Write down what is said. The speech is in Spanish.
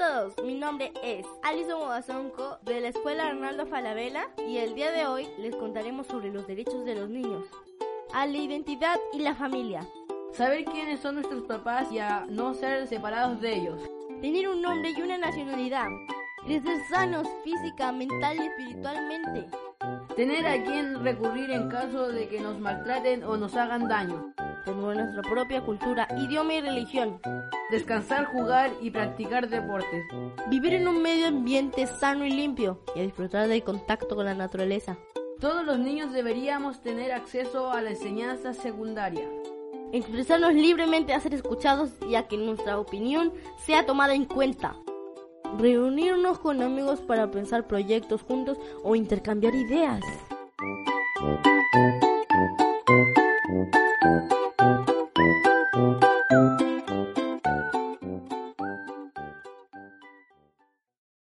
todos, mi nombre es Alison Guasonco de la Escuela Arnaldo Falabella y el día de hoy les contaremos sobre los derechos de los niños, a la identidad y la familia, Saber quiénes son nuestros papás y a no ser separados de ellos. tener un nombre y una nacionalidad, crecer sanos física, mental y espiritualmente, Tener a quien recurrir en caso de que nos maltraten o nos hagan daño. Tener nuestra propia cultura, idioma y religión, Descansar, jugar y practicar deportes. vivir en un medio ambiente sano y limpio y disfrutar del contacto con la naturaleza. Todos los niños deberíamos tener acceso a la enseñanza secundaria. Expresarnos libremente a ser escuchados y a que nuestra opinión sea tomada en cuenta. Reunirnos con amigos para pensar proyectos juntos o intercambiar ideas.